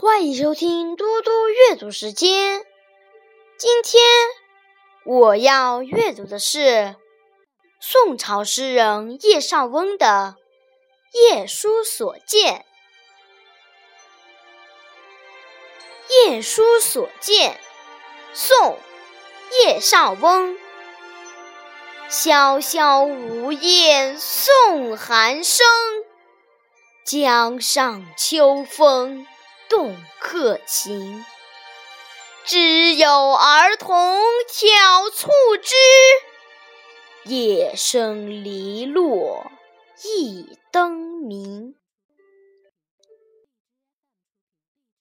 欢迎收听嘟嘟阅读时间。今天我要阅读的是宋朝诗人叶绍翁的《夜书所见》。《夜书所见》，宋·叶绍翁。萧萧梧叶送寒声，江上秋风。动客情，知有儿童挑促织，夜深篱落一灯明。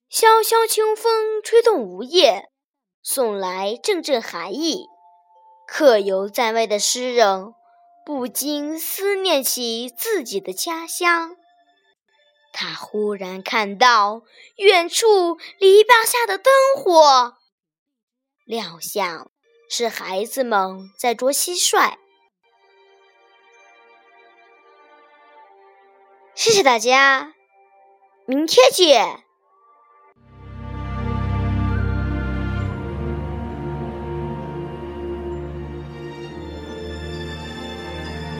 萧萧秋风吹动梧叶，送来阵阵寒意。客游在外的诗人不禁思念起自己的家乡。他忽然看到远处篱笆下的灯火，料想是孩子们在捉蟋蟀。谢谢大家，明天见。